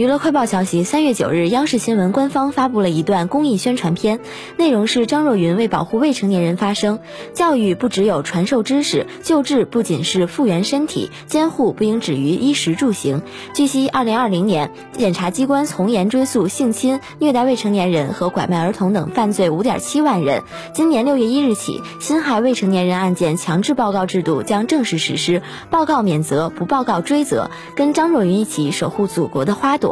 娱乐快报消息，三月九日，央视新闻官方发布了一段公益宣传片，内容是张若昀为保护未成年人发声，教育不只有传授知识，救治不仅是复原身体，监护不应止于衣食住行。据悉，二零二零年，检察机关从严追诉性侵、虐待未成年人和拐卖儿童等犯罪五点七万人。今年六月一日起，侵害未成年人案件强制报告制度将正式实施，报告免责，不报告追责。跟张若昀一起守护祖国的花朵。